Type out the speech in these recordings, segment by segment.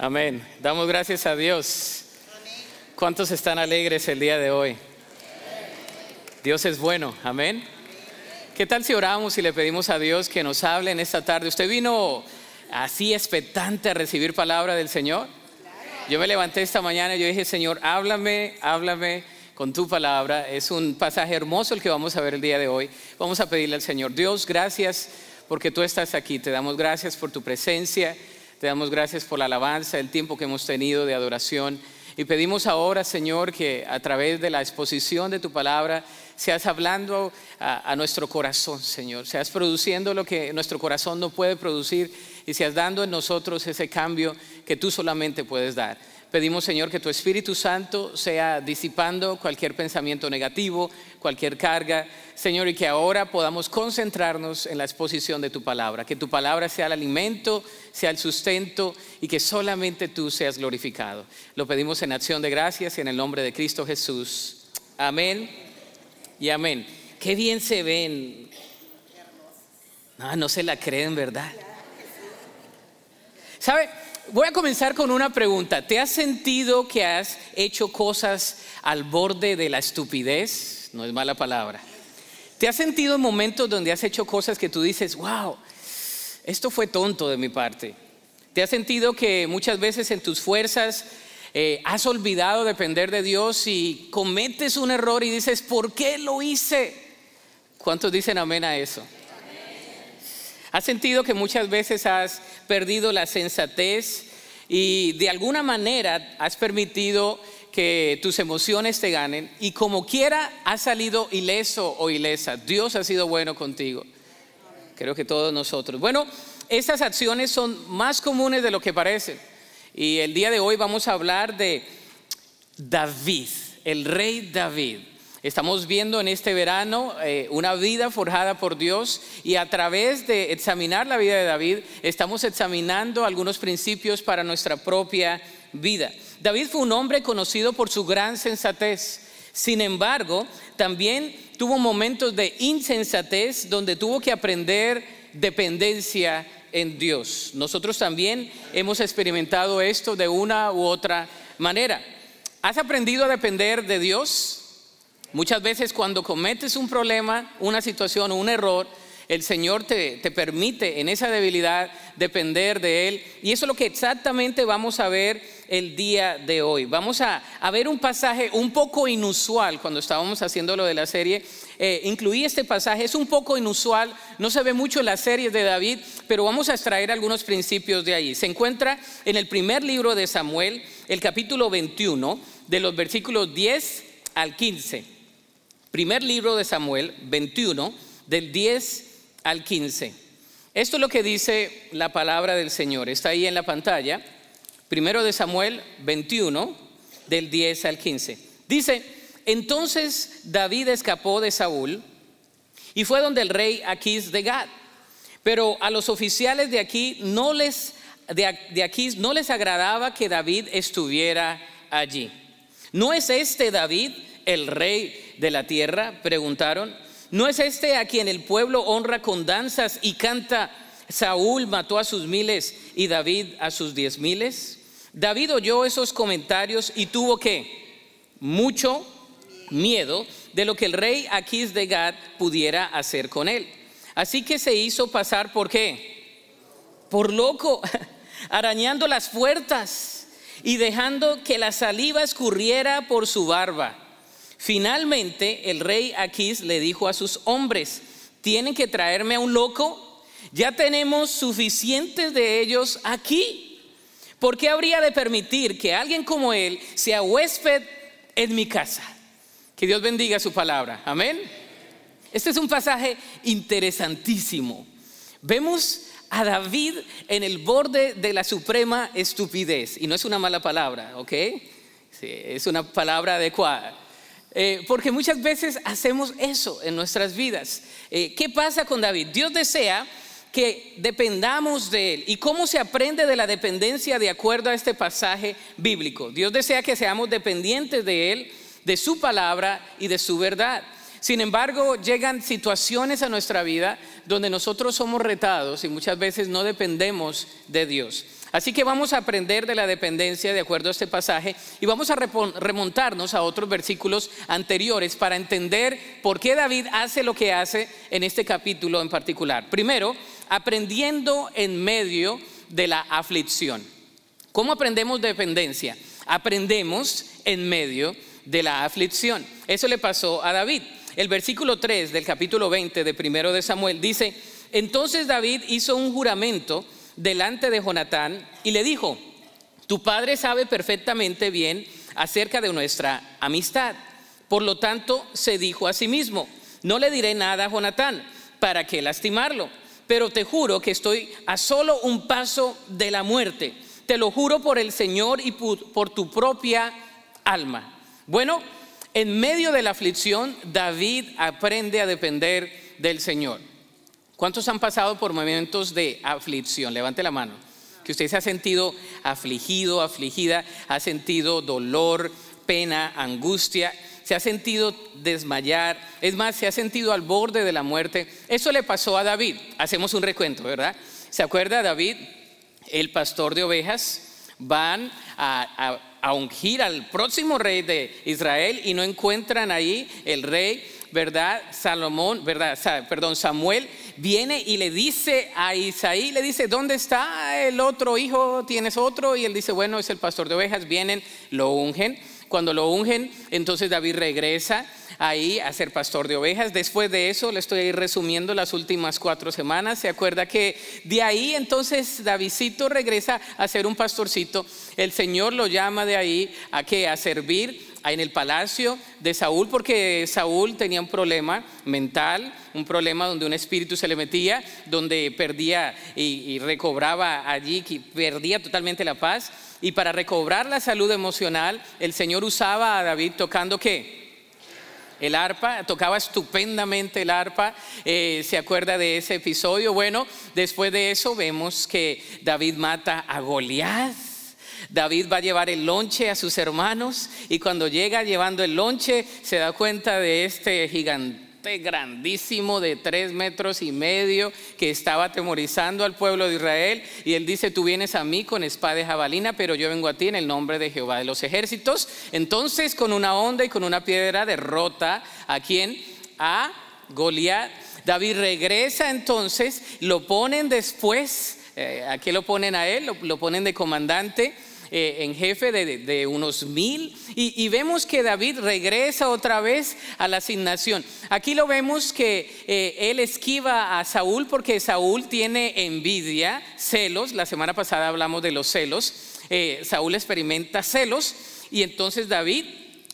Amén. Damos gracias a Dios. ¿Cuántos están alegres el día de hoy? Dios es bueno. Amén. ¿Qué tal si oramos y le pedimos a Dios que nos hable en esta tarde? ¿Usted vino así expectante a recibir palabra del Señor? Yo me levanté esta mañana y yo dije, Señor, háblame, háblame con tu palabra. Es un pasaje hermoso el que vamos a ver el día de hoy. Vamos a pedirle al Señor, Dios, gracias porque tú estás aquí. Te damos gracias por tu presencia. Te damos gracias por la alabanza, el tiempo que hemos tenido de adoración. Y pedimos ahora, Señor, que a través de la exposición de tu palabra seas hablando a, nuestro corazón, Señor. Seas produciendo lo que nuestro corazón no puede producir y seas dando en nosotros ese cambio que tú solamente puedes dar. Pedimos, Señor, que tu Espíritu Santo sea disipando cualquier pensamiento negativo, cualquier carga, Señor, y que ahora podamos concentrarnos en la exposición de tu palabra, que tu palabra sea el alimento, sea el sustento y que solamente tú seas glorificado. Lo pedimos en acción de gracias y en el nombre de Cristo Jesús. Amén y amén. Qué bien se ven. Ah, no se la creen, ¿verdad? ¿Sabe? Voy a comenzar con una pregunta. ¿Te has sentido que has hecho cosas al borde de la estupidez? No es mala palabra. ¿Te has sentido en momentos donde has hecho cosas que tú dices, wow, esto fue tonto de mi parte? ¿Te has sentido que muchas veces en tus fuerzas eh, has olvidado depender de Dios y cometes un error y dices, ¿por qué lo hice? ¿Cuántos dicen amén a eso? ¿Has sentido que muchas veces has perdido la sensatez y de alguna manera has permitido que tus emociones te ganen y como quiera has salido ileso o ilesa? Dios ha sido bueno contigo. Creo que todos nosotros. Bueno, estas acciones son más comunes de lo que parecen. Y el día de hoy vamos a hablar de David, el rey David. Estamos viendo en este verano eh, una vida forjada por Dios y a través de examinar la vida de David estamos examinando algunos principios para nuestra propia vida. David fue un hombre conocido por su gran sensatez. Sin embargo, también tuvo momentos de insensatez donde tuvo que aprender dependencia en Dios. Nosotros también hemos experimentado esto de una u otra manera. ¿Has aprendido a depender de Dios? Muchas veces cuando cometes un problema, una situación o un error, el Señor te, permite en esa debilidad depender de Él. Y eso es lo que exactamente vamos a ver el día de hoy. Vamos a, ver un pasaje un poco inusual cuando estábamos haciendo lo de la serie. Eh, incluí este pasaje, es un poco inusual, no se ve mucho en las series de David, pero vamos a extraer algunos principios de ahí. Se encuentra en el primer libro de Samuel, el capítulo 21, de los versículos 10 al 15. Primer libro de Samuel 21, del 10 al 15. Esto es lo que dice la palabra del Señor. Está ahí en la pantalla. Primero de Samuel 21, del 10 al 15. Dice, entonces David escapó de Saúl y fue donde el rey Aquís de Gad. Pero a los oficiales de aquí no les agradaba que David estuviera allí. ¿No es este David el rey de la tierra? Preguntaron. ¿No es este a quien el pueblo honra con danzas y canta, Saúl mató a sus miles y David a sus diez miles? David oyó esos comentarios y tuvo que mucho miedo de lo que el rey Aquís de Gad pudiera hacer con él. Así que se hizo pasar por qué? Por loco, arañando las puertas y dejando que la saliva escurriera por su barba. Finalmente el rey Aquís le dijo a sus hombres, tienen que traerme a un loco, ya tenemos suficientes de ellos aquí. ¿Por qué habría de permitir que alguien como él sea huésped en mi casa? Que Dios bendiga su palabra. Amén. Este es un pasaje interesantísimo. Vemos a David en el borde de la suprema estupidez. Y no es una mala palabra, ¿ok? es una palabra adecuada. Eh, porque muchas veces hacemos eso en nuestras vidas. Eh, ¿Qué pasa con David? Dios desea que dependamos de Él. ¿Y cómo se aprende de la dependencia de acuerdo a este pasaje bíblico? Dios desea que seamos dependientes de Él, de su palabra y de su verdad. Sin embargo, llegan situaciones a nuestra vida donde nosotros somos retados y muchas veces no dependemos de Dios. Así que vamos a aprender de la dependencia de acuerdo a este pasaje y vamos a remontarnos a otros versículos anteriores para entender por qué David hace lo que hace en este capítulo en particular. Primero, aprendiendo en medio de la aflicción. ¿Cómo aprendemos dependencia? Aprendemos en medio de la aflicción. Eso le pasó a David. El versículo 3 del capítulo 20 de primero de Samuel dice, entonces David hizo un juramento delante de Jonatán y le dijo, tu padre sabe perfectamente bien acerca de nuestra amistad. Por lo tanto, se dijo a sí mismo, no le diré nada a Jonatán, ¿para qué lastimarlo? Pero te juro que estoy a solo un paso de la muerte. Te lo juro por el Señor y por tu propia alma. Bueno, en medio de la aflicción, David aprende a depender del Señor. ¿Cuántos han pasado por momentos de aflicción? Levante la mano. Que usted se ha sentido afligido, afligida, ha sentido dolor, pena, angustia, se ha sentido desmayar, es más, se ha sentido al borde de la muerte. Eso le pasó a David. Hacemos un recuento, ¿verdad? ¿Se acuerda David? El pastor de ovejas van a, a ungir al próximo rey de Israel y no encuentran ahí el rey ¿verdad? Salomón, ¿verdad? Perdón, Samuel viene y le dice a Isaí, le dice, ¿dónde está el otro hijo? ¿Tienes otro? Y él dice, bueno, es el pastor de ovejas, vienen, lo ungen. Cuando lo ungen, entonces David regresa ahí a ser pastor de ovejas. Después de eso, le estoy ahí resumiendo las últimas cuatro semanas. Se acuerda que de ahí entonces Davidcito regresa a ser un pastorcito. El Señor lo llama de ahí a que a servir en el palacio de Saúl porque Saúl tenía un problema mental, un problema donde un espíritu se le metía, donde perdía y, recobraba allí, perdía totalmente la paz. Y para recobrar la salud emocional, el Señor usaba a David tocando qué? el arpa, tocaba estupendamente el arpa, eh, se acuerda de ese episodio. Bueno, después de eso vemos que David mata a Goliat David va a llevar el lonche a sus hermanos y cuando llega llevando el lonche se da cuenta de este gigante grandísimo de tres metros y medio que estaba atemorizando al pueblo de Israel y él dice, tú vienes a mí con espada de jabalina, pero yo vengo a ti en el nombre de Jehová de los ejércitos. Entonces con una onda y con una piedra derrota a quien? A Goliat. David regresa entonces, lo ponen después, eh, aquí lo ponen a él, lo ponen de comandante eh, en jefe de, unos mil. Y, vemos que David regresa otra vez a la asignación. Aquí lo vemos que eh, él esquiva a Saúl porque Saúl tiene envidia, celos. La semana pasada hablamos de los celos. Eh, Saúl experimenta celos y entonces David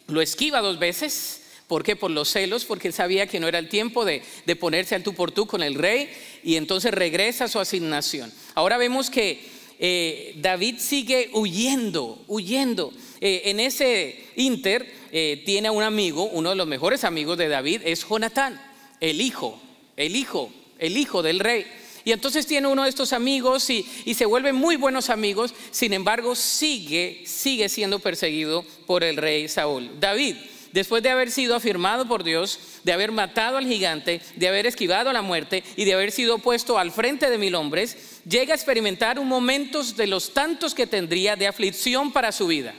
lo esquiva dos veces. ¿Por qué? Por los celos, porque él sabía que no era el tiempo de, de, ponerse al tú por tú con el rey y entonces regresa a su asignación. Ahora vemos que eh, David sigue huyendo, huyendo. Eh, en ese inter eh, tiene un amigo, uno de los mejores amigos de David es Jonatán, el hijo, el hijo, el hijo del rey. Y entonces tiene uno de estos amigos y, se vuelven muy buenos amigos, sin embargo sigue, sigue siendo perseguido por el rey Saúl. David después de haber sido afirmado por Dios, de haber matado al gigante, de haber esquivado la muerte y de haber sido puesto al frente de mil hombres, llega a experimentar un momento de los tantos que tendría de aflicción para su vida.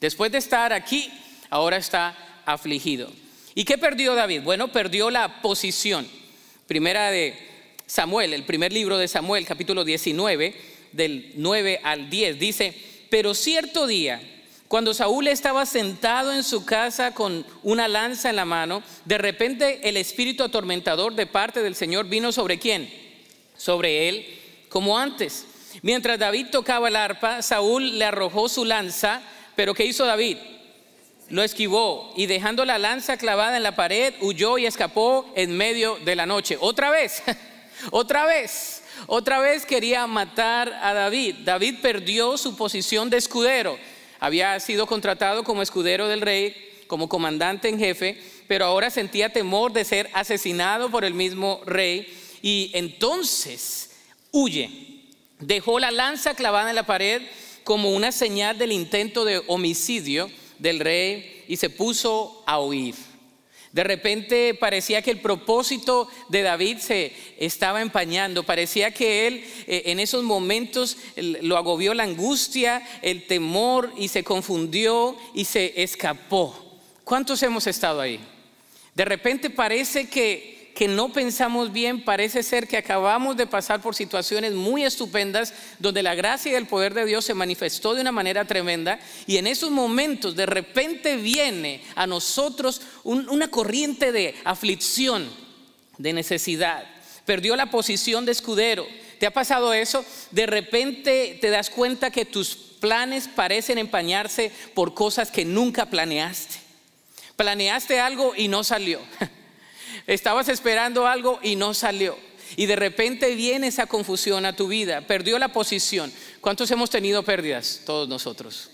Después de estar aquí, ahora está afligido. ¿Y qué perdió David? Bueno, perdió la posición. Primera de Samuel, el primer libro de Samuel, capítulo 19, del 9 al 10, dice, pero cierto día, cuando Saúl estaba sentado en su casa con una lanza en la mano, de repente el espíritu atormentador de parte del Señor vino sobre quién? Sobre él, como antes. Mientras David tocaba el arpa, Saúl le arrojó su lanza, pero ¿qué hizo David? Lo esquivó y dejando la lanza clavada en la pared, huyó y escapó en medio de la noche. Otra vez, otra vez, otra vez quería matar a David. David perdió su posición de escudero había sido contratado como escudero del rey, como comandante en jefe, pero ahora sentía temor de ser asesinado por el mismo rey y entonces huye. Dejó la lanza clavada en la pared como una señal del intento de homicidio del rey y se puso a huir. De repente parecía que el propósito de David se estaba empañando, parecía que él eh, en esos momentos lo agobió la angustia, el temor y se confundió y se escapó. ¿Cuántos hemos estado ahí? De repente parece que que no pensamos bien, parece ser que acabamos de pasar por situaciones muy estupendas donde la gracia y el poder de Dios se manifestó de una manera tremenda y en esos momentos de repente viene a nosotros una corriente de aflicción, de necesidad. Perdió la posición de escudero. ¿Te ha pasado eso? De repente te das cuenta que tus planes parecen empañarse por cosas que nunca planeaste. Planeaste algo y no salió. Estabas esperando algo y no salió. Y de repente viene esa confusión a tu vida. Perdió la posición. ¿Cuántos hemos tenido pérdidas? Todos nosotros.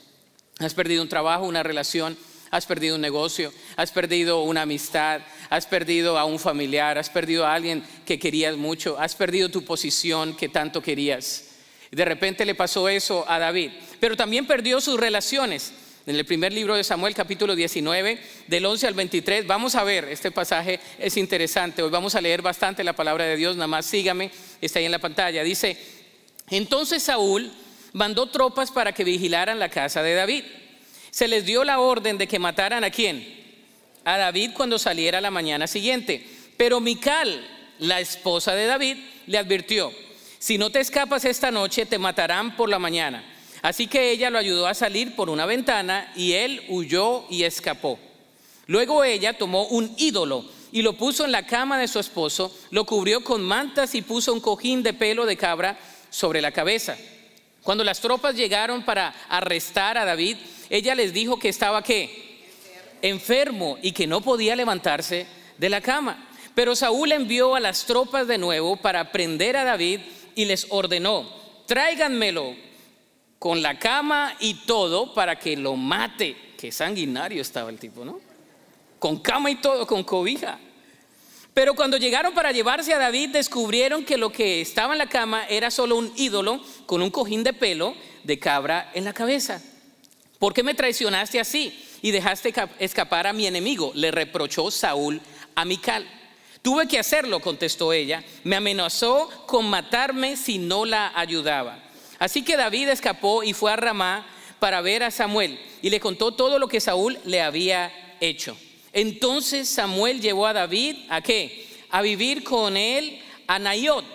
Has perdido un trabajo, una relación, has perdido un negocio, has perdido una amistad, has perdido a un familiar, has perdido a alguien que querías mucho, has perdido tu posición que tanto querías. De repente le pasó eso a David, pero también perdió sus relaciones en el primer libro de Samuel, capítulo 19, del 11 al 23. Vamos a ver, este pasaje es interesante. Hoy vamos a leer bastante la palabra de Dios, nada más sígame, está ahí en la pantalla. Dice, entonces Saúl mandó tropas para que vigilaran la casa de David. Se les dio la orden de que mataran a quién? A David cuando saliera la mañana siguiente. Pero Mical, la esposa de David, le advirtió, si no te escapas esta noche, te matarán por la mañana. Así que ella lo ayudó a salir por una ventana y él huyó y escapó. Luego ella tomó un ídolo y lo puso en la cama de su esposo, lo cubrió con mantas y puso un cojín de pelo de cabra sobre la cabeza. Cuando las tropas llegaron para arrestar a David, ella les dijo que estaba qué? Enfermo y que no podía levantarse de la cama. Pero Saúl envió a las tropas de nuevo para prender a David y les ordenó, tráiganmelo con la cama y todo para que lo mate. Qué sanguinario estaba el tipo, ¿no? Con cama y todo, con cobija. Pero cuando llegaron para llevarse a David, descubrieron que lo que estaba en la cama era solo un ídolo con un cojín de pelo de cabra en la cabeza. ¿Por qué me traicionaste así y dejaste escapar a mi enemigo? Le reprochó Saúl a Mical. Tuve que hacerlo, contestó ella. Me amenazó con matarme si no la ayudaba. Así que David escapó y fue a Ramá para ver a Samuel y le contó todo lo que Saúl le había hecho. Entonces Samuel llevó a David a qué? A vivir con él a Nayot.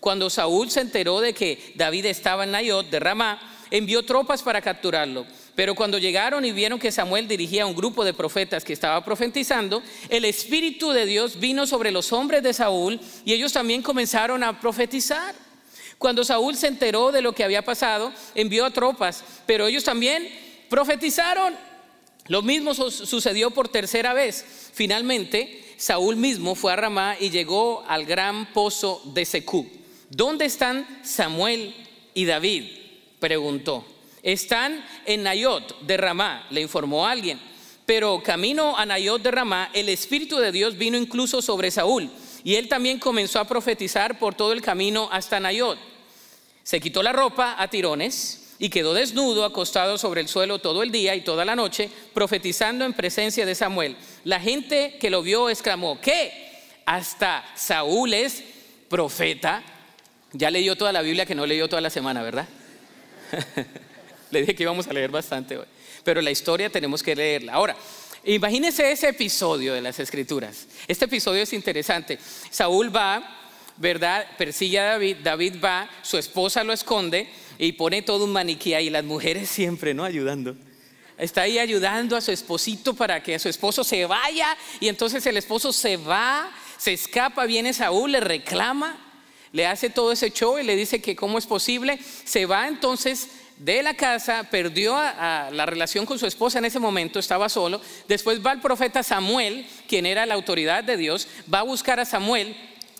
Cuando Saúl se enteró de que David estaba en Nayot de Ramá, envió tropas para capturarlo. Pero cuando llegaron y vieron que Samuel dirigía a un grupo de profetas que estaba profetizando, el Espíritu de Dios vino sobre los hombres de Saúl y ellos también comenzaron a profetizar. Cuando Saúl se enteró de lo que había pasado, envió a tropas, pero ellos también profetizaron. Lo mismo sucedió por tercera vez. Finalmente, Saúl mismo fue a Ramá y llegó al gran pozo de Secú. ¿Dónde están Samuel y David? preguntó. Están en Nayot de Ramá, le informó alguien. Pero camino a Nayot de Ramá, el Espíritu de Dios vino incluso sobre Saúl y él también comenzó a profetizar por todo el camino hasta Nayot. Se quitó la ropa a tirones y quedó desnudo, acostado sobre el suelo todo el día y toda la noche, profetizando en presencia de Samuel. La gente que lo vio exclamó, ¿qué? Hasta Saúl es profeta. Ya leyó toda la Biblia que no leyó toda la semana, ¿verdad? Le dije que íbamos a leer bastante hoy. Pero la historia tenemos que leerla. Ahora, Imagínense ese episodio de las escrituras. Este episodio es interesante. Saúl va, ¿verdad? Persigue a David, David va, su esposa lo esconde y pone todo un maniquí ahí, las mujeres siempre, ¿no? Ayudando. Está ahí ayudando a su esposito para que su esposo se vaya y entonces el esposo se va, se escapa, viene Saúl, le reclama, le hace todo ese show y le dice que cómo es posible, se va entonces de la casa, perdió la relación con su esposa en ese momento, estaba solo. Después va el profeta Samuel, quien era la autoridad de Dios, va a buscar a Samuel.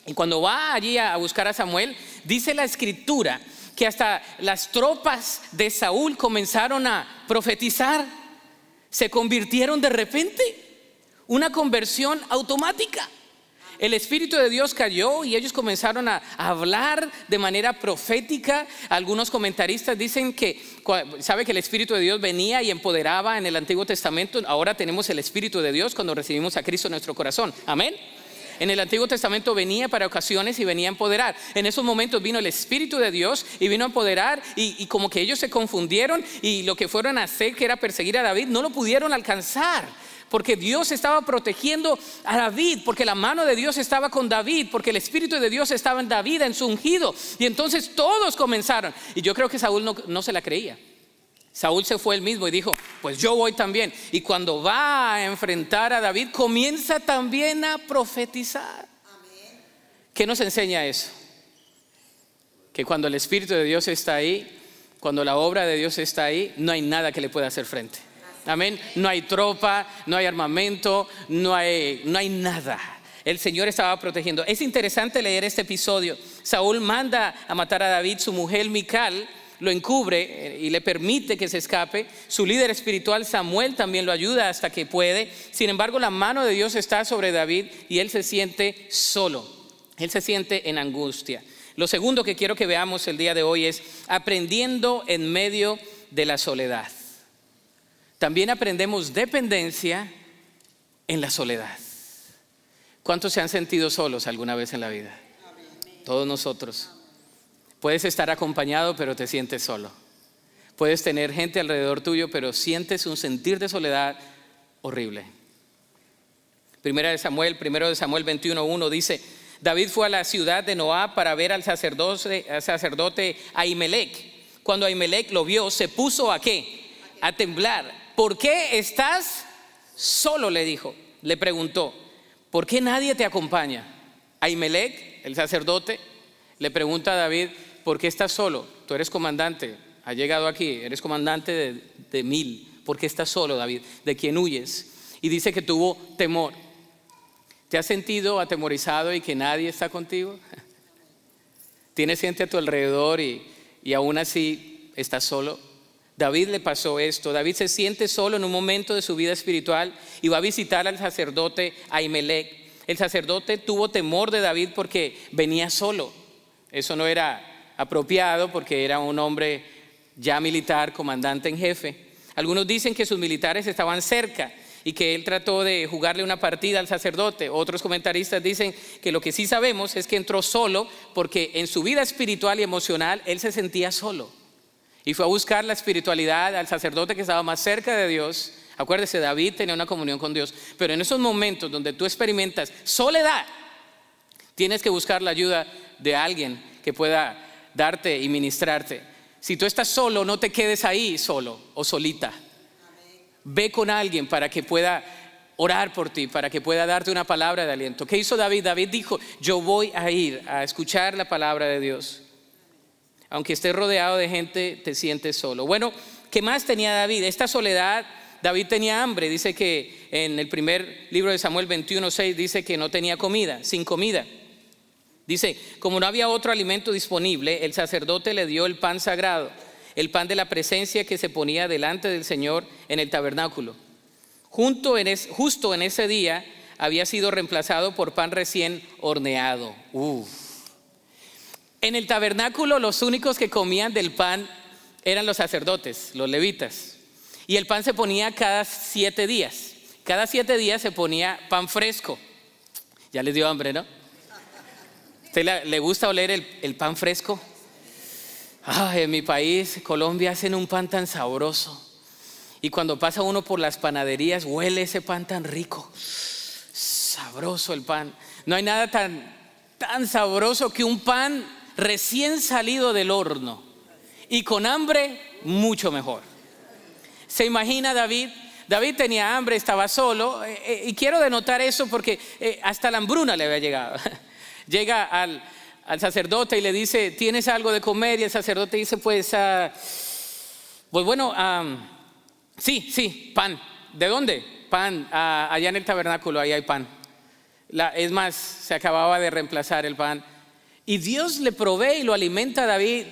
Y cuando va allí a buscar a Samuel, dice la escritura que hasta las tropas de Saúl comenzaron a profetizar. Se convirtieron de repente, una conversión automática. El Espíritu de Dios cayó y ellos comenzaron a hablar de manera profética. Algunos comentaristas dicen que, sabe que el Espíritu de Dios venía y empoderaba en el Antiguo Testamento. Ahora tenemos el Espíritu de Dios cuando recibimos a Cristo en nuestro corazón. Amén. En el Antiguo Testamento venía para ocasiones y venía a empoderar. En esos momentos vino el Espíritu de Dios y vino a empoderar y, y, como que ellos se confundieron y lo que fueron a hacer, que era perseguir a David, no lo pudieron alcanzar porque Dios estaba protegiendo a David, porque la mano de Dios estaba con David, porque el Espíritu de Dios estaba en David, en su ungido. Y entonces todos comenzaron. Y yo creo que Saúl no, se la creía. Saúl se fue él mismo y dijo, pues yo voy también. Y cuando va a enfrentar a David, comienza también a profetizar. ¿Qué nos enseña eso? Que cuando el Espíritu de Dios está ahí, cuando la obra de Dios está ahí, no hay nada que le pueda hacer frente. Amén. No hay tropa, no hay armamento, no hay, no hay nada. El Señor estaba protegiendo. Es interesante leer este episodio. Saúl manda a matar a David, su mujer Mical lo encubre eh, y le permite que se escape. Su líder espiritual Samuel también lo ayuda hasta que puede. Sin embargo, la mano de Dios está sobre David y él se siente solo. Él se siente en angustia. Lo segundo que quiero que veamos el día de hoy es aprendiendo en medio de la soledad también aprendemos dependencia en la soledad. ¿Cuántos se han sentido solos alguna vez en la vida? Todos nosotros. Puedes estar acompañado, pero te sientes solo. Puedes tener gente alrededor tuyo, pero sientes un sentir de soledad horrible. Primera de Samuel, primero de Samuel 21.1 dice, David fue a la ciudad de Noá para ver al sacerdote, al sacerdote Ahimelech. Cuando Ahimelech lo vio, se puso a qué? A temblar ¿por qué estás solo? le dijo, le preguntó, ¿por qué nadie te acompaña? Ahimelech, el sacerdote, le pregunta a David, ¿por qué estás solo? Tú eres comandante, ha llegado aquí, eres comandante de, de mil, ¿por qué estás solo, David? ¿De quién huyes? Y dice que tuvo temor. ¿Te has sentido atemorizado y que nadie está contigo? ¿Tienes gente a tu alrededor y, y aún así estás solo? David le pasó esto. David se siente solo en un momento de su vida espiritual y va a visitar al sacerdote Ahimelech. El sacerdote tuvo temor de David porque venía solo. Eso no era apropiado porque era un hombre ya militar, comandante en jefe. Algunos dicen que sus militares estaban cerca y que él trató de jugarle una partida al sacerdote. Otros comentaristas dicen que lo que sí sabemos es que entró solo porque en su vida espiritual y emocional él se sentía solo. Y fue a buscar la espiritualidad al sacerdote que estaba más cerca de Dios. Acuérdese, David tenía una comunión con Dios. Pero en esos momentos donde tú experimentas soledad, tienes que buscar la ayuda de alguien que pueda darte y ministrarte. Si tú estás solo, no te quedes ahí solo o solita. Ve con alguien para que pueda orar por ti, para que pueda darte una palabra de aliento. ¿Qué hizo David? David dijo, yo voy a ir a escuchar la palabra de Dios aunque estés rodeado de gente, te sientes solo. Bueno, ¿qué más tenía David? Esta soledad, David tenía hambre. Dice que en el primer libro de Samuel 21.6 dice que no tenía comida, sin comida. Dice, como no había otro alimento disponible, el sacerdote le dio el pan sagrado, el pan de la presencia que se ponía delante del Señor en el tabernáculo. Justo en ese día había sido reemplazado por pan recién horneado. Uf. En el tabernáculo los únicos que comían del pan eran los sacerdotes, los levitas. Y el pan se ponía cada siete días. Cada siete días se ponía pan fresco. Ya les dio hambre, ¿no? ¿Usted le gusta oler el, pan fresco? en mi país, Colombia, hacen un pan tan sabroso. Y cuando pasa uno por las panaderías, huele ese pan tan rico. Sabroso el pan. No hay nada tan, tan sabroso que un pan recién salido del horno y con hambre, mucho mejor. ¿Se imagina David? David tenía hambre, estaba solo, eh, eh, y quiero denotar eso porque eh, hasta la hambruna le había llegado. Llega al, sacerdote y le dice, ¿tienes algo de comer? Y el sacerdote dice, pues, ah, pues bueno, sí, sí, pan. ¿De dónde? Pan, ah, allá en el tabernáculo, ahí hay pan. es más, se acababa de reemplazar el pan. Y Dios le provee y lo alimenta a David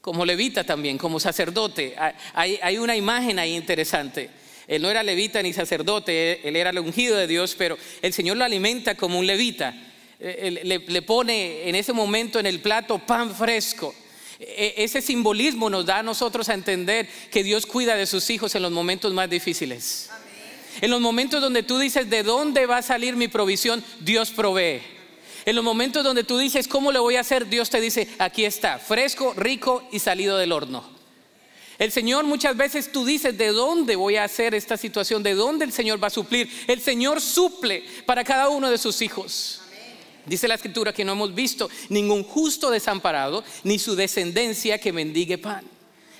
como levita también, como sacerdote. Hay, una imagen ahí interesante. Él no era levita ni sacerdote, él era el ungido de Dios, pero el Señor lo alimenta como un levita. Le, le pone en ese momento en el plato pan fresco. E, ese simbolismo nos da a nosotros a entender que Dios cuida de sus hijos en los momentos más difíciles. En los momentos donde tú dices, ¿de dónde va a salir mi provisión? Dios provee. En los momentos donde tú dices, ¿cómo lo voy a hacer? Dios te dice, aquí está, fresco, rico y salido del horno. El Señor muchas veces tú dices, ¿de dónde voy a hacer esta situación? ¿De dónde el Señor va a suplir? El Señor suple para cada uno de sus hijos. Dice la escritura que no hemos visto ningún justo desamparado, ni su descendencia que mendigue pan.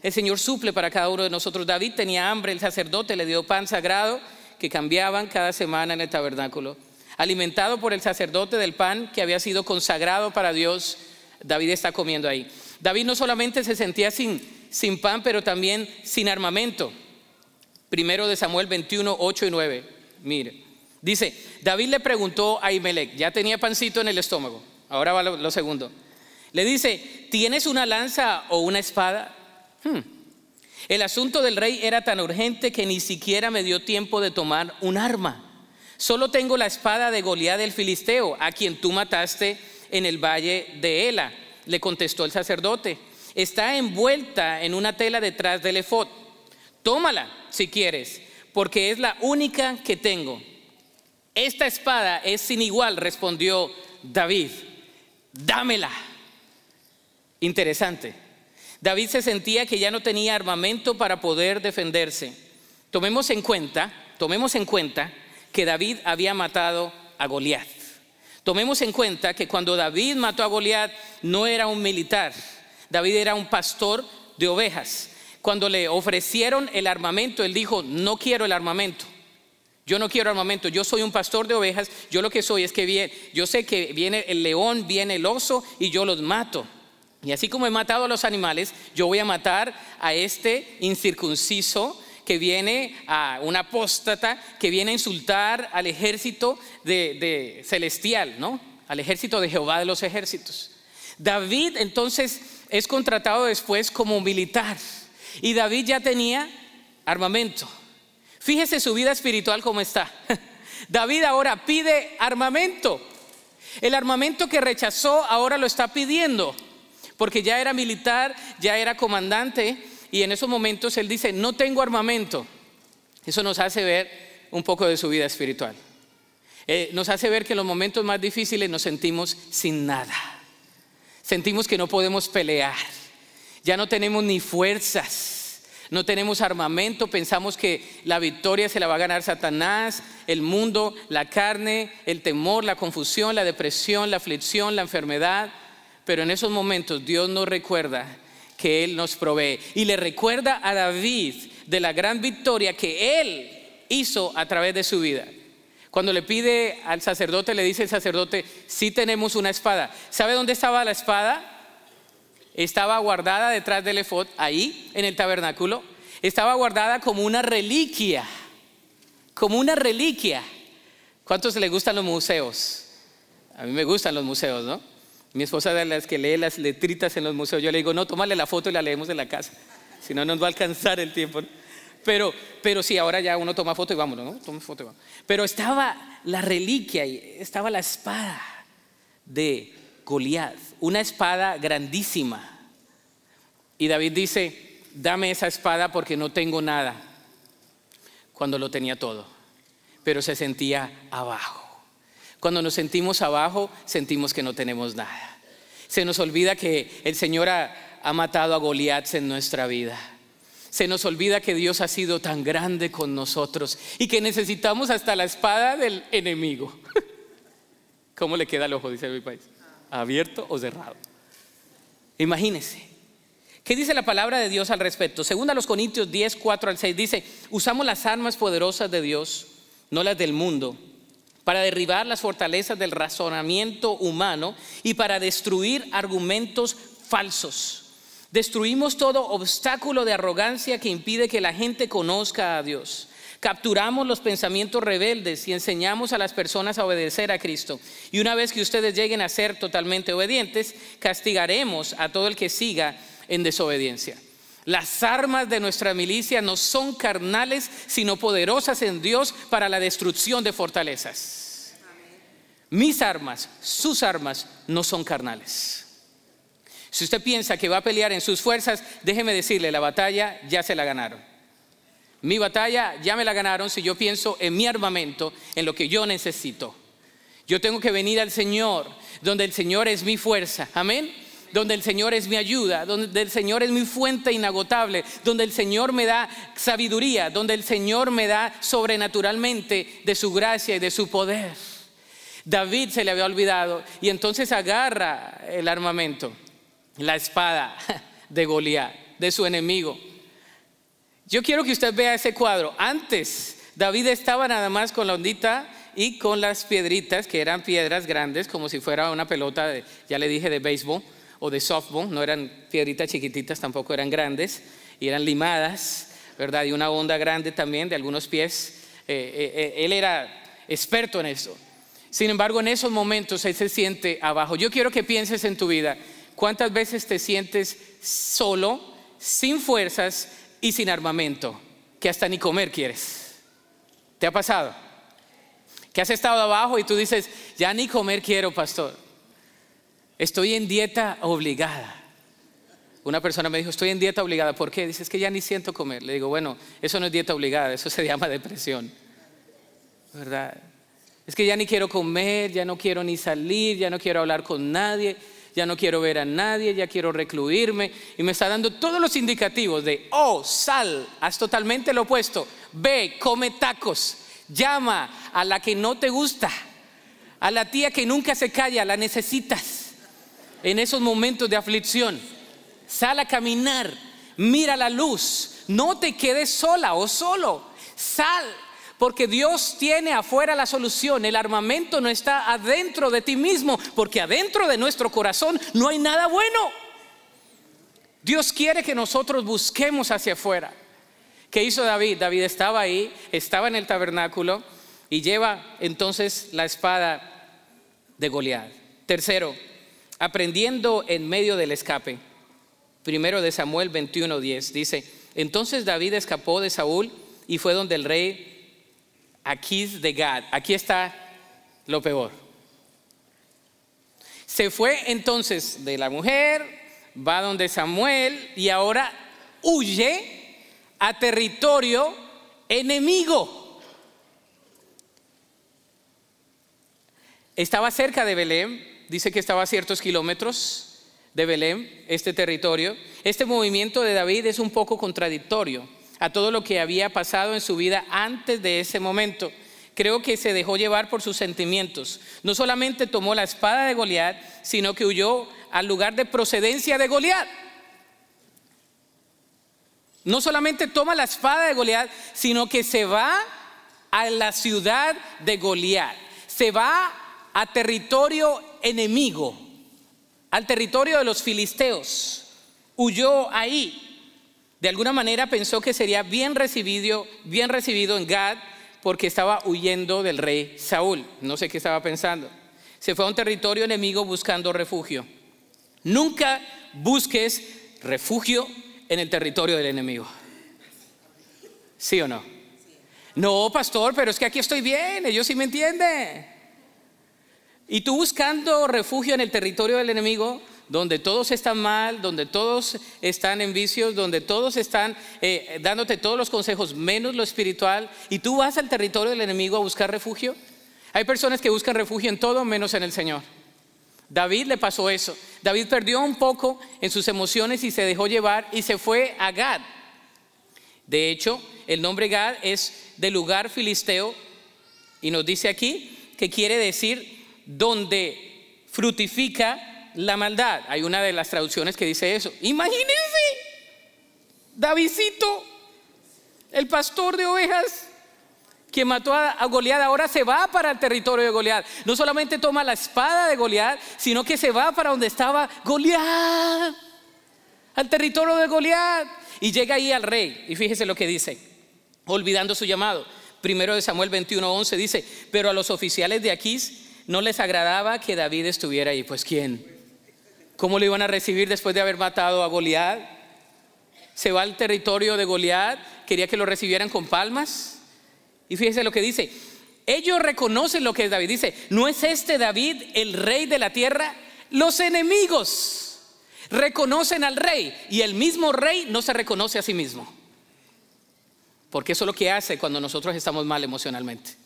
El Señor suple para cada uno de nosotros. David tenía hambre, el sacerdote le dio pan sagrado que cambiaban cada semana en el tabernáculo. Alimentado por el sacerdote del pan que había sido consagrado para Dios, David está comiendo ahí. David no solamente se sentía sin, sin pan, pero también sin armamento. Primero de Samuel 21, 8 y 9. Mire. Dice, David le preguntó a Imelec, ya tenía pancito en el estómago, ahora va lo, segundo. Le dice, ¿tienes una lanza o una espada? Hmm. El asunto del rey era tan urgente que ni siquiera me dio tiempo de tomar un arma. Solo tengo la espada de Goliat del Filisteo, a quien tú mataste en el valle de Ela, le contestó el sacerdote. Está envuelta en una tela detrás del efod. Tómala si quieres, porque es la única que tengo. Esta espada es sin igual, respondió David. Dámela. Interesante. David se sentía que ya no tenía armamento para poder defenderse. Tomemos en cuenta, tomemos en cuenta que David había matado a Goliat. Tomemos en cuenta que cuando David mató a Goliat no era un militar, David era un pastor de ovejas. Cuando le ofrecieron el armamento, él dijo, no quiero el armamento. Yo no quiero armamento, yo soy un pastor de ovejas, yo lo que soy es que viene, yo sé que viene el león, viene el oso y yo los mato. Y así como he matado a los animales, yo voy a matar a este incircunciso que viene a un apóstata, que viene a insultar al ejército de, celestial, ¿no? Al ejército de Jehová de los ejércitos. David entonces es contratado después como militar y David ya tenía armamento. Fíjese su vida espiritual cómo está. David ahora pide armamento. El armamento que rechazó ahora lo está pidiendo, porque ya era militar, ya era comandante, y en esos momentos él dice, no tengo armamento. Eso nos hace ver un poco de su vida espiritual. Eh, nos hace ver que en los momentos más difíciles nos sentimos sin nada. Sentimos que no podemos pelear. Ya no tenemos ni fuerzas no tenemos armamento, pensamos que la victoria se la va a ganar Satanás, el mundo, la carne, el temor, la confusión, la depresión, la aflicción, la enfermedad. Pero en esos momentos Dios nos recuerda que Él nos provee. Y le recuerda a David de la gran victoria que Él hizo a través de su vida. Cuando le pide al sacerdote, le dice el sacerdote, sí tenemos una espada. ¿Sabe dónde estaba la espada? estaba guardada detrás del efod, ahí en el tabernáculo, estaba guardada como una reliquia, como una reliquia. ¿Cuántos le gustan los museos? A mí me gustan los museos, ¿no? Mi esposa es de las que lee las letritas en los museos. Yo le digo, no, tómale la foto y la leemos en la casa. Si no, nos va a alcanzar el tiempo. Pero, pero sí, ahora ya uno toma foto y vámonos, ¿no? Toma foto y vámonos. Pero estaba la reliquia, estaba la espada de Goliat, una espada grandísima. Y David dice, dame esa espada porque no tengo nada, cuando lo tenía todo, pero se sentía abajo. Cuando nos sentimos abajo, sentimos que no tenemos nada. Se nos olvida que el Señor ha, matado a Goliat en nuestra vida. Se nos olvida que Dios ha sido tan grande con nosotros y que necesitamos hasta la espada del enemigo. ¿Cómo le queda el ojo, dice mi país? abierto o cerrado. Imagínese. ¿Qué dice la palabra de Dios al respecto? Según a los Corintios 10, 4 al 6 dice, usamos las armas poderosas de Dios, no las del mundo, para derribar las fortalezas del razonamiento humano y para destruir argumentos falsos. Destruimos todo obstáculo de arrogancia que impide que la gente conozca a Dios capturamos los pensamientos rebeldes y enseñamos a las personas a obedecer a Cristo. Y una vez que ustedes lleguen a ser totalmente obedientes, castigaremos a todo el que siga en desobediencia. Las armas de nuestra milicia no son carnales, sino poderosas en Dios para la destrucción de fortalezas. Mis armas, sus armas, no son carnales. Si usted piensa que va a pelear en sus fuerzas, déjeme decirle, la batalla ya se la ganaron. Mi batalla ya me la ganaron si yo pienso en mi armamento, en lo que yo necesito. Yo tengo que venir al Señor, donde el Señor es mi fuerza. Amén donde el Señor es mi ayuda, donde el Señor es mi fuente inagotable, donde el Señor me da sabiduría, donde el Señor me da sobrenaturalmente de su gracia y de su poder. David se le había olvidado y entonces agarra el armamento, la espada de Goliat, de su enemigo. Yo quiero que usted vea ese cuadro. Antes David estaba nada más con la ondita y con las piedritas, que eran piedras grandes, como si fuera una pelota, de, ya le dije, de béisbol o de softball, no eran piedritas chiquititas, tampoco eran grandes, y eran limadas, ¿verdad? Y una onda grande también de algunos pies. Eh, eh, eh, él era experto en eso. Sin embargo, en esos momentos él se siente abajo. Yo quiero que pienses en tu vida, ¿cuántas veces te sientes solo, sin fuerzas y sin armamento? Que hasta ni comer quieres. ¿Te ha pasado? Que has estado abajo y tú dices, ya ni comer quiero, pastor. Estoy en dieta obligada. Una persona me dijo, estoy en dieta obligada. ¿Por qué? Dice, es que ya ni siento comer. Le digo, bueno, eso no es dieta obligada, eso se llama depresión. ¿Verdad? Es que ya ni quiero comer, ya no quiero ni salir, ya no quiero hablar con nadie, ya no quiero ver a nadie, ya quiero recluirme. Y me está dando todos los indicativos de, oh, sal, haz totalmente lo opuesto. Ve, come tacos, llama a la que no te gusta, a la tía que nunca se calla, la necesitas en esos momentos de aflicción. Sal a caminar, mira la luz, no te quedes sola o solo. Sal, porque Dios tiene afuera la solución. El armamento no está adentro de ti mismo, porque adentro de nuestro corazón no hay nada bueno. Dios quiere que nosotros busquemos hacia afuera. ¿Qué hizo David? David estaba ahí, estaba en el tabernáculo y lleva entonces la espada de Goliat. Tercero, aprendiendo en medio del escape. Primero de Samuel 21:10 dice, entonces David escapó de Saúl y fue donde el rey Aquís de Gad. Aquí está lo peor. Se fue entonces de la mujer, va donde Samuel y ahora huye a territorio enemigo. Estaba cerca de Belén, dice que estaba a ciertos kilómetros de Belén, este territorio. Este movimiento de David es un poco contradictorio a todo lo que había pasado en su vida antes de ese momento. Creo que se dejó llevar por sus sentimientos. No solamente tomó la espada de Goliat, sino que huyó al lugar de procedencia de Goliat. No solamente toma la espada de Goliat, sino que se va a la ciudad de Goliat. Se va a territorio enemigo, al territorio de los filisteos. Huyó ahí. De alguna manera pensó que sería bien recibido, bien recibido en Gad porque estaba huyendo del rey Saúl. No sé qué estaba pensando. Se fue a un territorio enemigo buscando refugio. Nunca busques refugio en el territorio del enemigo. ¿Sí o no? No, pastor, pero es que aquí estoy bien, ellos sí me entienden. Y tú buscando refugio en el territorio del enemigo, donde todos están mal, donde todos están en vicios, donde todos están eh, dándote todos los consejos menos lo espiritual, y tú vas al territorio del enemigo a buscar refugio. Hay personas que buscan refugio en todo menos en el Señor. David le pasó eso. David perdió un poco en sus emociones y se dejó llevar y se fue a Gad. De hecho, el nombre Gad es de lugar filisteo y nos dice aquí que quiere decir donde frutifica la maldad. Hay una de las traducciones que dice eso. Imagínense, Davidcito, el pastor de ovejas que mató a Goliat, ahora se va para el territorio de Goliat. No solamente toma la espada de Goliat, sino que se va para donde estaba Goliat, al territorio de Goliat. Y llega ahí al rey. Y fíjese lo que dice, olvidando su llamado. Primero de Samuel 21:11 dice, pero a los oficiales de Aquís no les agradaba que David estuviera ahí. Pues ¿quién? ¿Cómo lo iban a recibir después de haber matado a Goliat? se va al territorio de Goliat, quería que lo recibieran con palmas. Y fíjese lo que dice, ellos reconocen lo que es David. Dice, ¿no es este David el rey de la tierra? Los enemigos reconocen al rey y el mismo rey no se reconoce a sí mismo. Porque eso es lo que hace cuando nosotros estamos mal emocionalmente.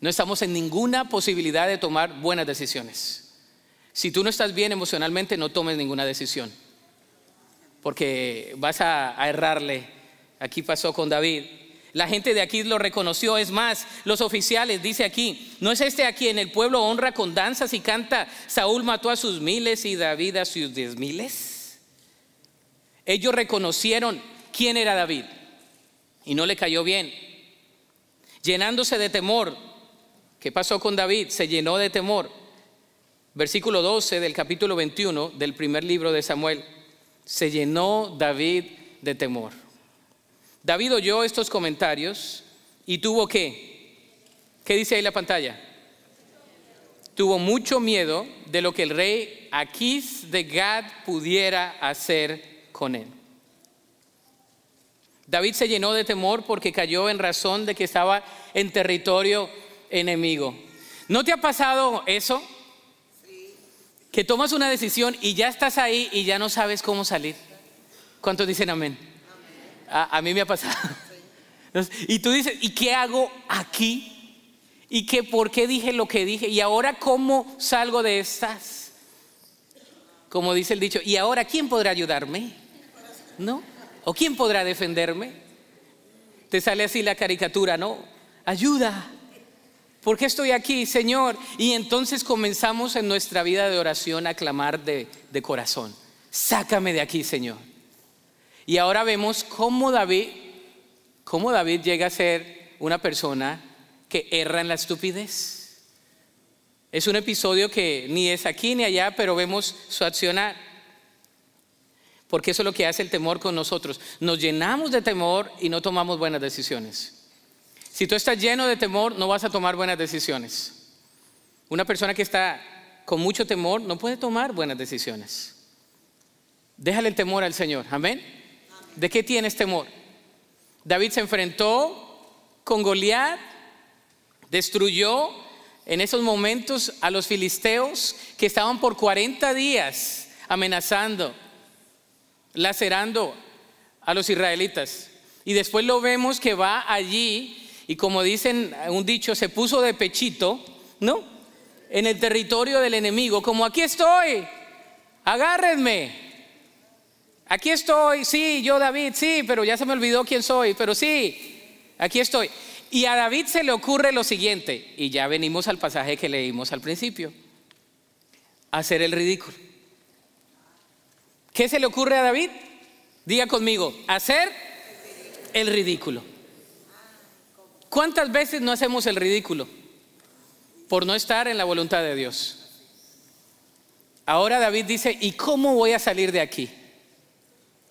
No estamos en ninguna posibilidad de tomar buenas decisiones. Si tú no estás bien emocionalmente, no tomes ninguna decisión. Porque vas a, a errarle. Aquí pasó con David. La gente de aquí lo reconoció. Es más, los oficiales, dice aquí, ¿no es este aquí en el pueblo honra con danzas y canta, Saúl mató a sus miles y David a sus diez miles? Ellos reconocieron quién era David y no le cayó bien. Llenándose de temor, ¿qué pasó con David? Se llenó de temor. Versículo 12 del capítulo 21 del primer libro de Samuel. Se llenó David de temor. David oyó estos comentarios y tuvo que, ¿qué dice ahí la pantalla? Tuvo mucho miedo de lo que el rey Aquís de Gad pudiera hacer con él. David se llenó de temor porque cayó en razón de que estaba en territorio enemigo. ¿No te ha pasado eso? Que tomas una decisión y ya estás ahí y ya no sabes cómo salir. ¿Cuántos dicen amén? A, mí me ha pasado. Y tú dices, ¿y qué hago aquí? ¿Y qué, por qué dije lo que dije? ¿Y ahora cómo salgo de estas? Como dice el dicho, ¿y ahora quién podrá ayudarme? ¿No? ¿O quién podrá defenderme? Te sale así la caricatura, ¿no? Ayuda. ¿Por qué estoy aquí, Señor? Y entonces comenzamos en nuestra vida de oración a clamar de, corazón. Sácame de aquí, Señor. Y ahora vemos cómo David, cómo David llega a ser una persona que erra en la estupidez. Es un episodio que ni es aquí ni allá, pero vemos su accionar. Porque eso es lo que hace el temor con nosotros. Nos llenamos de temor y no tomamos buenas decisiones. Si tú estás lleno de temor, no vas a tomar buenas decisiones. Una persona que está con mucho temor no puede tomar buenas decisiones. Déjale el temor al Señor. Amén. ¿De qué tienes temor? David se enfrentó con Goliat, destruyó en esos momentos a los filisteos que estaban por 40 días amenazando, lacerando a los israelitas. Y después lo vemos que va allí y como dicen un dicho, se puso de pechito, ¿no? En el territorio del enemigo, como aquí estoy, agárrenme. Aquí estoy, sí, yo David, sí, pero ya se me olvidó quién soy, pero sí, aquí estoy. Y a David se le ocurre lo siguiente, y ya venimos al pasaje que leímos al principio, hacer el ridículo. ¿Qué se le ocurre a David? Diga conmigo, hacer el ridículo. ¿Cuántas veces no hacemos el ridículo? Por no estar en la voluntad de Dios. Ahora David dice, ¿y cómo voy a salir de aquí?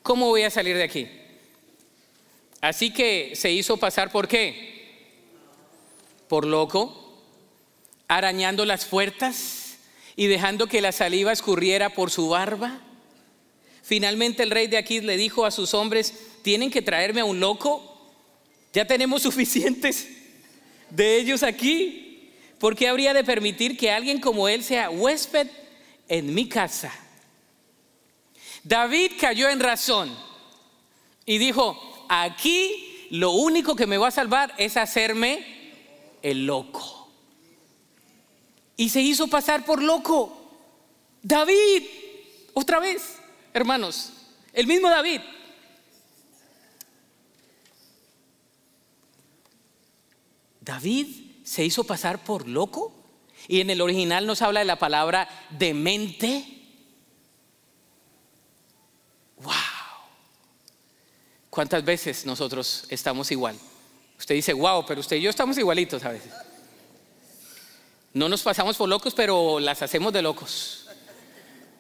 ¿Cómo voy a salir de aquí? Así que se hizo pasar por qué? Por loco, arañando las puertas y dejando que la saliva escurriera por su barba. Finalmente el rey de aquí le dijo a sus hombres, tienen que traerme a un loco, ya tenemos suficientes de ellos aquí. ¿Por qué habría de permitir que alguien como él sea huésped en mi casa? David cayó en razón y dijo, aquí lo único que me va a salvar es hacerme el loco. Y se hizo pasar por loco. David, otra vez, hermanos, el mismo David. David se hizo pasar por loco. Y en el original nos habla de la palabra demente ¡Wow! ¿Cuántas veces nosotros estamos igual? Usted dice, wow, pero usted y yo estamos igualitos a veces. No nos pasamos por locos, pero las hacemos de locos.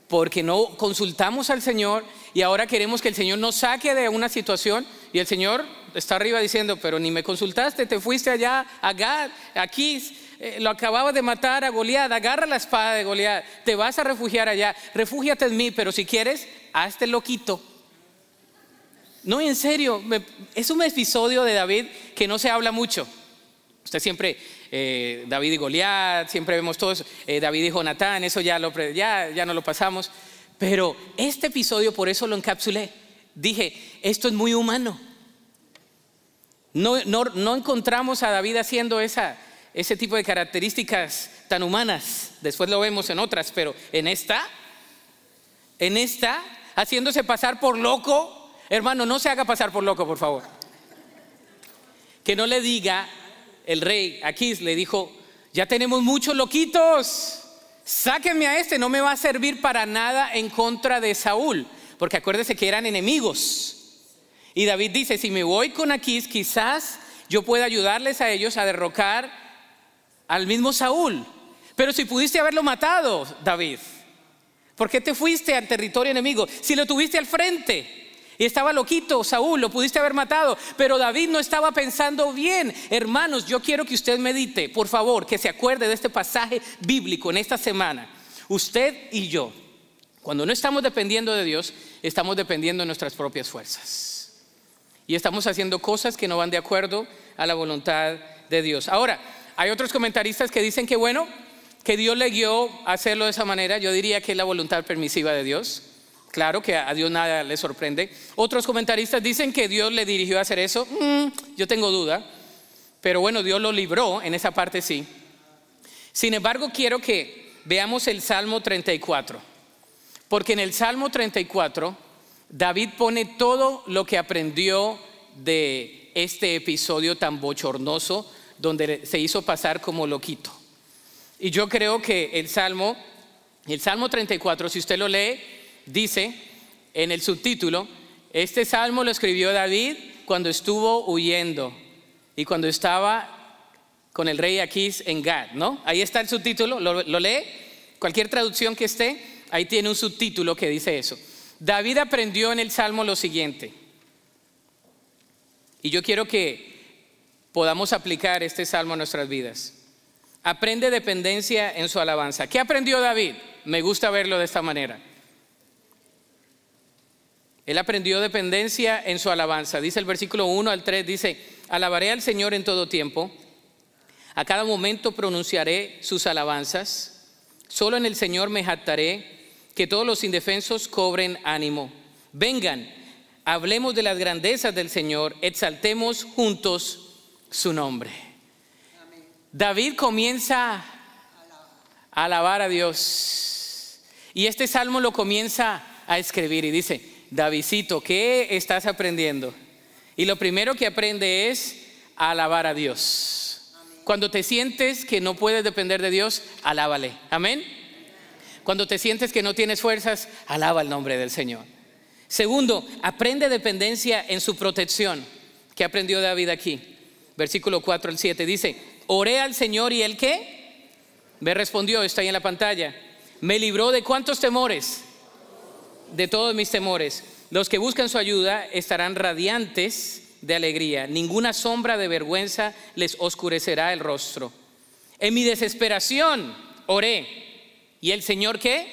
Porque no consultamos al Señor y ahora queremos que el Señor nos saque de una situación y el Señor está arriba diciendo, pero ni me consultaste, te fuiste allá a Gad, aquí eh, lo acababa de matar a Goliat, agarra la espada de Goliat, te vas a refugiar allá, refúgiate en mí, pero si quieres, este loquito, No, en serio, es un episodio de David que no se habla mucho. Usted siempre, eh, David y Goliat, siempre vemos todos, eh, David y Jonatán, eso ya, lo, ya, ya no lo pasamos. Pero este episodio, por eso lo encapsulé. Dije, esto es muy humano. No, encontramos a David haciendo esa, ese tipo de características tan humanas. Después lo vemos en otras, pero en esta, en esta, haciéndose pasar por loco. Hermano, no se haga pasar por loco, por favor. Que no le diga el rey, aquí le dijo, ya tenemos muchos loquitos, sáquenme a este, no me va a servir para nada en contra de Saúl, porque acuérdese que eran enemigos. Y David dice, si me voy con Aquís, quizás yo pueda ayudarles a ellos a derrocar al mismo Saúl. Pero si pudiste haberlo matado, David, ¿por qué te fuiste al territorio enemigo? Si lo tuviste al frente y estaba loquito, Saúl, lo pudiste haber matado, pero David no estaba pensando bien. Hermanos, yo quiero que usted medite, por favor, que se acuerde de este pasaje bíblico en esta semana. Usted y yo, cuando no estamos dependiendo de Dios, estamos dependiendo de nuestras propias fuerzas. Y estamos haciendo cosas que no van de acuerdo a la voluntad de Dios. Ahora, hay otros comentaristas que dicen que bueno, que Dios le guió a hacerlo de esa manera. Yo diría que es la voluntad permisiva de Dios. Claro que a Dios nada le sorprende. Otros comentaristas dicen que Dios le dirigió a hacer eso. Mm, yo tengo duda. Pero bueno, Dios lo libró, en esa parte sí. Sin embargo, quiero que veamos el Salmo 34. Porque en el Salmo 34, David pone todo lo que aprendió de este episodio tan bochornoso donde se hizo pasar como loquito. Y yo creo que el Salmo, el Salmo 34, si usted lo lee, dice en el subtítulo, este Salmo lo escribió David cuando estuvo huyendo y cuando estaba con el rey Aquís en Gad, ¿no? Ahí está el subtítulo, lo, lo lee, cualquier traducción que esté, ahí tiene un subtítulo que dice eso. David aprendió en el Salmo lo siguiente, y yo quiero que podamos aplicar este salmo a nuestras vidas. Aprende dependencia en su alabanza. ¿Qué aprendió David? Me gusta verlo de esta manera. Él aprendió dependencia en su alabanza. Dice el versículo 1 al 3, dice, alabaré al Señor en todo tiempo. A cada momento pronunciaré sus alabanzas. Solo en el Señor me jactaré. Que todos los indefensos cobren ánimo. Vengan, hablemos de las grandezas del Señor. Exaltemos juntos su nombre. David comienza a alabar a Dios. Y este salmo lo comienza a escribir y dice, Davidcito, ¿qué estás aprendiendo? Y lo primero que aprende es alabar a Dios. Cuando te sientes que no puedes depender de Dios, alábale. Amén. Cuando te sientes que no tienes fuerzas, alaba el nombre del Señor. Segundo, aprende dependencia en su protección. ¿Qué aprendió David aquí? versículo 4 al 7, dice, oré al Señor y él qué? Me respondió, está ahí en la pantalla, me libró de cuántos temores? De todos mis temores. Los que buscan su ayuda estarán radiantes de alegría, ninguna sombra de vergüenza les oscurecerá el rostro. En mi desesperación oré y el Señor qué?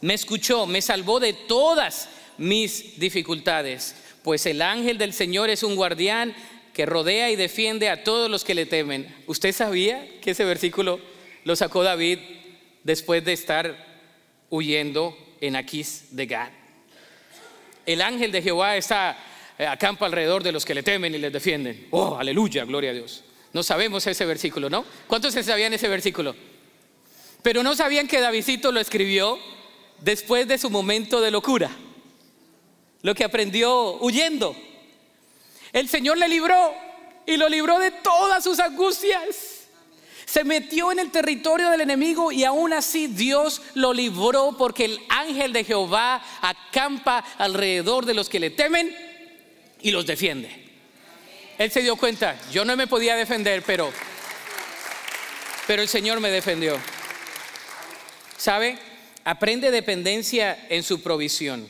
Me escuchó, me salvó de todas mis dificultades, pues el ángel del Señor es un guardián que rodea y defiende a todos los que le temen. ¿Usted sabía que ese versículo lo sacó David después de estar huyendo en Aquís de Gad? El ángel de Jehová está eh, acampa alrededor de los que le temen y les defienden. Oh, aleluya, gloria a Dios. No sabemos ese versículo, ¿no? ¿Cuántos se sabían ese versículo? Pero no sabían que Davidito lo escribió después de su momento de locura. Lo que aprendió huyendo. El Señor le libró y lo libró de todas sus angustias. Se metió en el territorio del enemigo y aún así Dios lo libró porque el ángel de Jehová acampa alrededor de los que le temen y los defiende. Él se dio cuenta, yo no me podía defender, pero pero el Señor me defendió. ¿Sabe? Aprende dependencia en su provisión.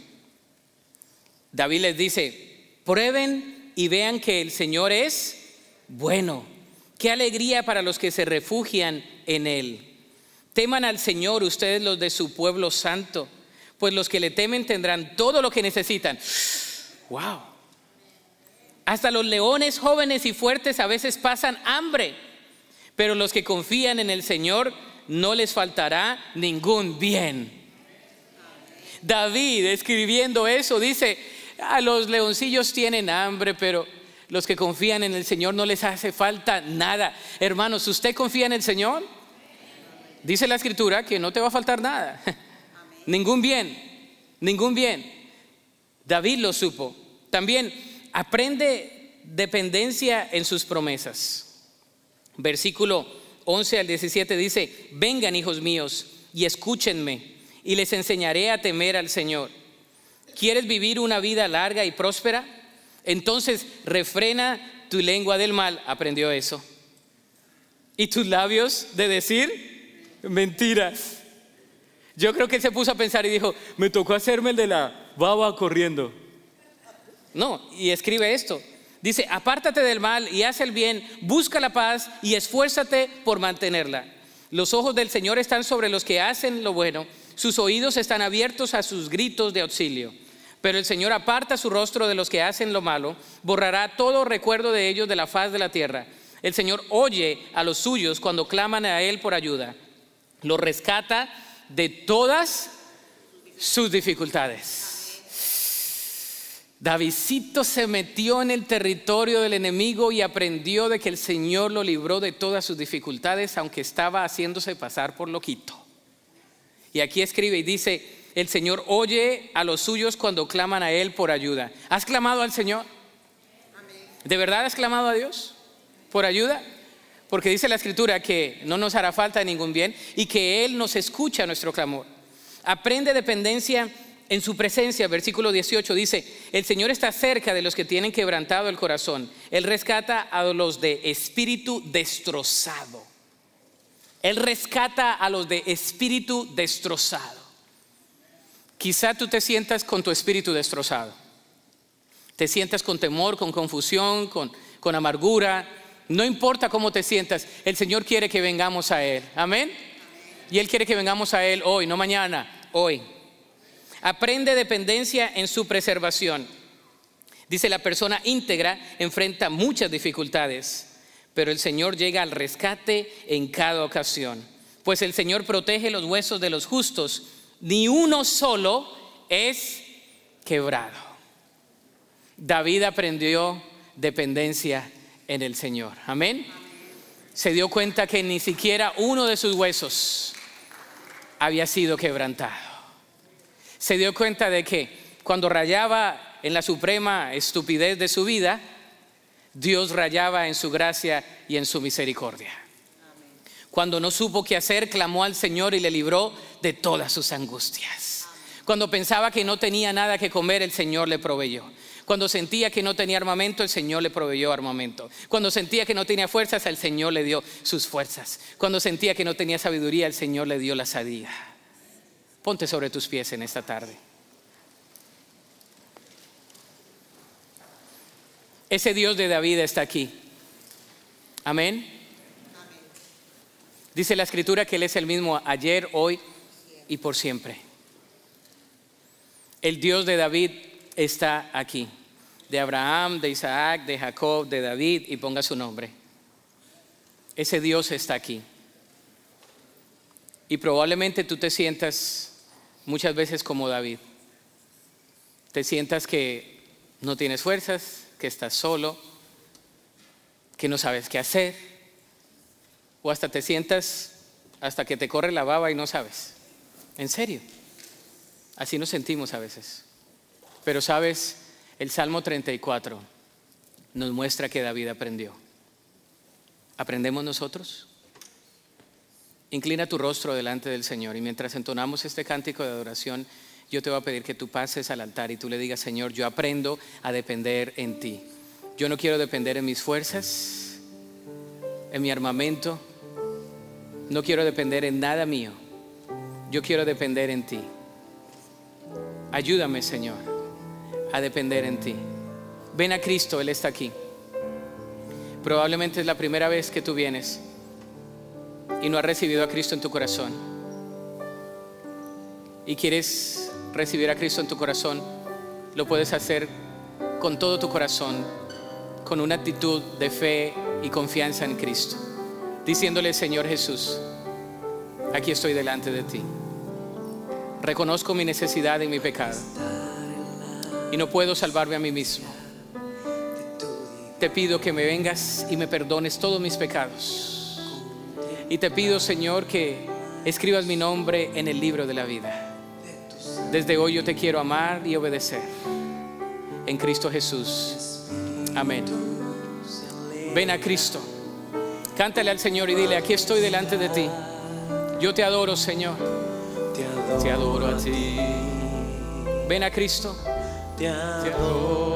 David les dice, prueben y vean que el Señor es bueno. Qué alegría para los que se refugian en Él. Teman al Señor ustedes los de su pueblo santo, pues los que le temen tendrán todo lo que necesitan. Wow. Hasta los leones jóvenes y fuertes a veces pasan hambre, pero los que confían en el Señor no les faltará ningún bien. David escribiendo eso dice, a los leoncillos tienen hambre, pero los que confían en el Señor no les hace falta nada. Hermanos, ¿usted confía en el Señor? Dice la escritura que no te va a faltar nada. ningún bien, ningún bien. David lo supo. También aprende dependencia en sus promesas. Versículo 11 al 17 dice, vengan hijos míos y escúchenme y les enseñaré a temer al Señor. ¿Quieres vivir una vida larga y próspera? Entonces refrena tu lengua del mal, aprendió eso. Y tus labios de decir mentiras. Yo creo que él se puso a pensar y dijo, me tocó hacerme el de la baba corriendo. No, y escribe esto. Dice, apártate del mal y haz el bien, busca la paz y esfuérzate por mantenerla. Los ojos del Señor están sobre los que hacen lo bueno, sus oídos están abiertos a sus gritos de auxilio. Pero el Señor aparta su rostro de los que hacen lo malo, borrará todo recuerdo de ellos de la faz de la tierra. El Señor oye a los suyos cuando claman a Él por ayuda. Lo rescata de todas sus dificultades. Davidcito se metió en el territorio del enemigo y aprendió de que el Señor lo libró de todas sus dificultades, aunque estaba haciéndose pasar por loquito. Y aquí escribe y dice, el Señor oye a los suyos cuando claman a Él por ayuda. ¿Has clamado al Señor? ¿De verdad has clamado a Dios por ayuda? Porque dice la Escritura que no nos hará falta ningún bien y que Él nos escucha nuestro clamor. Aprende dependencia en su presencia, versículo 18 dice, el Señor está cerca de los que tienen quebrantado el corazón. Él rescata a los de espíritu destrozado. Él rescata a los de espíritu destrozado. Quizá tú te sientas con tu espíritu destrozado. Te sientas con temor, con confusión, con, con amargura. No importa cómo te sientas, el Señor quiere que vengamos a Él. Amén. Y Él quiere que vengamos a Él hoy, no mañana, hoy. Aprende dependencia en su preservación. Dice, la persona íntegra enfrenta muchas dificultades, pero el Señor llega al rescate en cada ocasión. Pues el Señor protege los huesos de los justos, ni uno solo es quebrado. David aprendió dependencia en el Señor. Amén. Se dio cuenta que ni siquiera uno de sus huesos había sido quebrantado se dio cuenta de que cuando rayaba en la suprema estupidez de su vida, Dios rayaba en su gracia y en su misericordia. Cuando no supo qué hacer, clamó al Señor y le libró de todas sus angustias. Cuando pensaba que no tenía nada que comer, el Señor le proveyó. Cuando sentía que no tenía armamento, el Señor le proveyó armamento. Cuando sentía que no tenía fuerzas, el Señor le dio sus fuerzas. Cuando sentía que no tenía sabiduría, el Señor le dio la sabiduría. Ponte sobre tus pies en esta tarde. Ese Dios de David está aquí. Amén. Dice la escritura que Él es el mismo ayer, hoy y por siempre. El Dios de David está aquí. De Abraham, de Isaac, de Jacob, de David y ponga su nombre. Ese Dios está aquí. Y probablemente tú te sientas muchas veces como David. Te sientas que no tienes fuerzas, que estás solo, que no sabes qué hacer, o hasta te sientas hasta que te corre la baba y no sabes. En serio. Así nos sentimos a veces. Pero sabes, el Salmo 34 nos muestra que David aprendió. ¿Aprendemos nosotros? Inclina tu rostro delante del Señor y mientras entonamos este cántico de adoración, yo te voy a pedir que tú pases al altar y tú le digas, Señor, yo aprendo a depender en ti. Yo no quiero depender en mis fuerzas, en mi armamento. No quiero depender en nada mío. Yo quiero depender en ti. Ayúdame, Señor, a depender en ti. Ven a Cristo, Él está aquí. Probablemente es la primera vez que tú vienes y no has recibido a Cristo en tu corazón y quieres recibir a Cristo en tu corazón, lo puedes hacer con todo tu corazón con una actitud de fe y confianza en Cristo, diciéndole, Señor Jesús, aquí estoy delante de ti. Reconozco mi necesidad y mi pecado y no puedo salvarme a mí mismo. Te pido que me vengas y me perdones todos mis pecados. Y te pido, Señor, que escribas mi nombre en el libro de la vida. Desde hoy yo te quiero amar y obedecer. En Cristo Jesús. Amén. Ven a Cristo. Cántale al Señor y dile, aquí estoy delante de ti. Yo te adoro, Señor. Te adoro a ti. Ven a Cristo. te adoro.